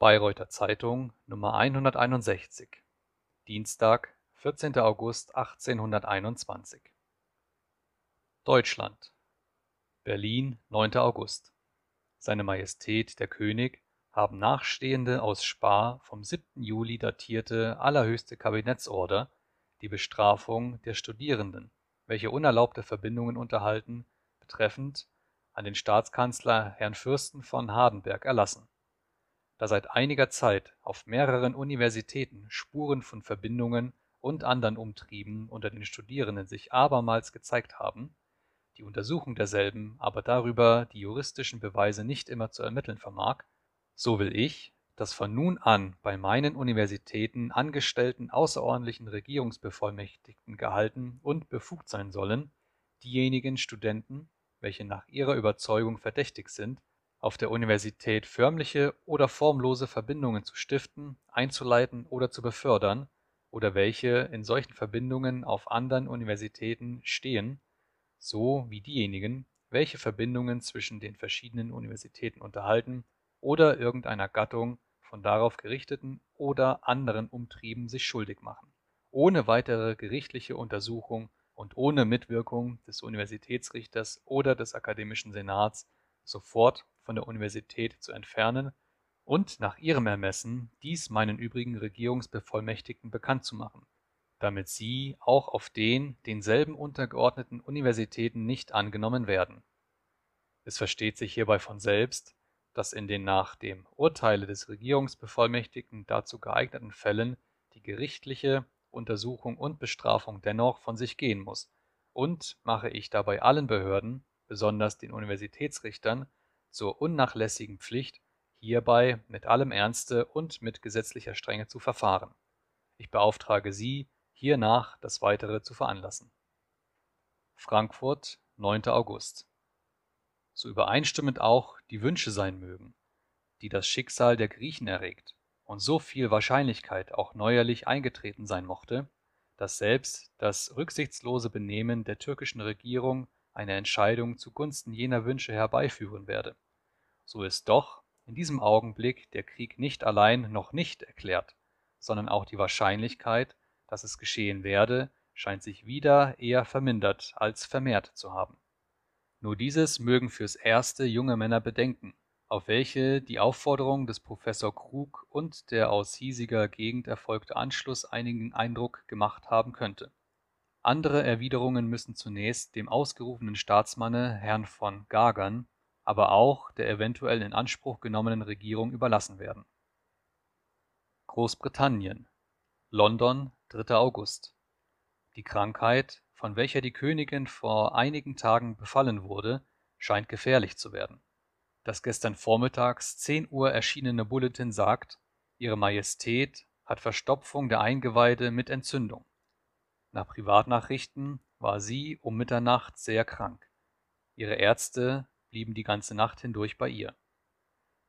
Bayreuther Zeitung Nummer 161 Dienstag, 14. August 1821 Deutschland Berlin, 9. August Seine Majestät der König haben Nachstehende aus Spa vom 7. Juli datierte allerhöchste Kabinettsorder die Bestrafung der Studierenden, welche unerlaubte Verbindungen unterhalten, betreffend an den Staatskanzler Herrn Fürsten von Hardenberg erlassen. Da seit einiger Zeit auf mehreren Universitäten Spuren von Verbindungen und anderen Umtrieben unter den Studierenden sich abermals gezeigt haben, die Untersuchung derselben aber darüber die juristischen Beweise nicht immer zu ermitteln vermag, so will ich, dass von nun an bei meinen Universitäten angestellten außerordentlichen Regierungsbevollmächtigten gehalten und befugt sein sollen, diejenigen Studenten, welche nach ihrer Überzeugung verdächtig sind, auf der Universität förmliche oder formlose Verbindungen zu stiften, einzuleiten oder zu befördern, oder welche in solchen Verbindungen auf anderen Universitäten stehen, so wie diejenigen, welche Verbindungen zwischen den verschiedenen Universitäten unterhalten oder irgendeiner Gattung von darauf gerichteten oder anderen Umtrieben sich schuldig machen, ohne weitere gerichtliche Untersuchung und ohne Mitwirkung des Universitätsrichters oder des Akademischen Senats sofort von der Universität zu entfernen und nach ihrem Ermessen dies meinen übrigen Regierungsbevollmächtigten bekannt zu machen, damit sie auch auf den denselben untergeordneten Universitäten nicht angenommen werden. Es versteht sich hierbei von selbst, dass in den nach dem Urteile des Regierungsbevollmächtigten dazu geeigneten Fällen die gerichtliche Untersuchung und Bestrafung dennoch von sich gehen muss, und mache ich dabei allen Behörden, besonders den Universitätsrichtern, zur unnachlässigen Pflicht, hierbei mit allem Ernste und mit gesetzlicher Strenge zu verfahren. Ich beauftrage Sie, hiernach das Weitere zu veranlassen. Frankfurt, 9. August so übereinstimmend auch die Wünsche sein mögen, die das Schicksal der Griechen erregt, und so viel Wahrscheinlichkeit auch neuerlich eingetreten sein mochte, dass selbst das rücksichtslose Benehmen der türkischen Regierung eine Entscheidung zugunsten jener Wünsche herbeiführen werde, so ist doch in diesem Augenblick der Krieg nicht allein noch nicht erklärt, sondern auch die Wahrscheinlichkeit, dass es geschehen werde, scheint sich wieder eher vermindert als vermehrt zu haben. Nur dieses mögen fürs Erste junge Männer bedenken, auf welche die Aufforderung des Professor Krug und der aus hiesiger Gegend erfolgte Anschluss einigen Eindruck gemacht haben könnte. Andere Erwiderungen müssen zunächst dem ausgerufenen Staatsmanne Herrn von Gagern, aber auch der eventuell in Anspruch genommenen Regierung überlassen werden. Großbritannien London, 3. August Die Krankheit von welcher die Königin vor einigen Tagen befallen wurde, scheint gefährlich zu werden. Das gestern vormittags 10 Uhr erschienene Bulletin sagt, Ihre Majestät hat Verstopfung der Eingeweide mit Entzündung. Nach Privatnachrichten war sie um Mitternacht sehr krank. Ihre Ärzte blieben die ganze Nacht hindurch bei ihr.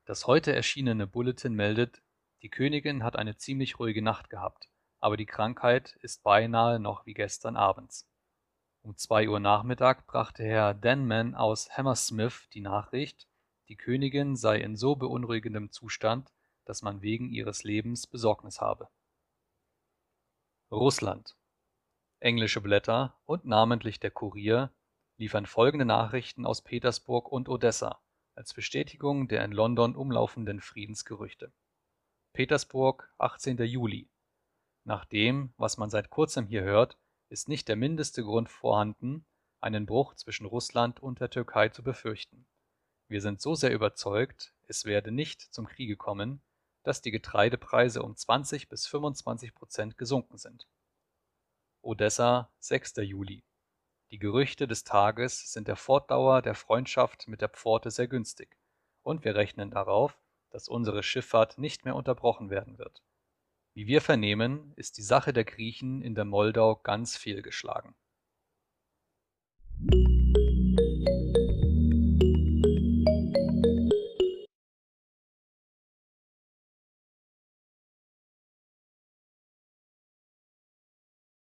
Das heute erschienene Bulletin meldet, die Königin hat eine ziemlich ruhige Nacht gehabt, aber die Krankheit ist beinahe noch wie gestern abends. Um zwei Uhr Nachmittag brachte Herr Denman aus Hammersmith die Nachricht, die Königin sei in so beunruhigendem Zustand, dass man wegen ihres Lebens Besorgnis habe. Russland Englische Blätter und namentlich der Kurier liefern folgende Nachrichten aus Petersburg und Odessa als Bestätigung der in London umlaufenden Friedensgerüchte. Petersburg, 18. Juli. Nach dem, was man seit kurzem hier hört, ist nicht der mindeste Grund vorhanden, einen Bruch zwischen Russland und der Türkei zu befürchten. Wir sind so sehr überzeugt, es werde nicht zum Kriege kommen, dass die Getreidepreise um 20 bis 25 Prozent gesunken sind. Odessa, 6. Juli. Die Gerüchte des Tages sind der Fortdauer der Freundschaft mit der Pforte sehr günstig, und wir rechnen darauf, dass unsere Schifffahrt nicht mehr unterbrochen werden wird. Wie wir vernehmen, ist die Sache der Griechen in der Moldau ganz fehlgeschlagen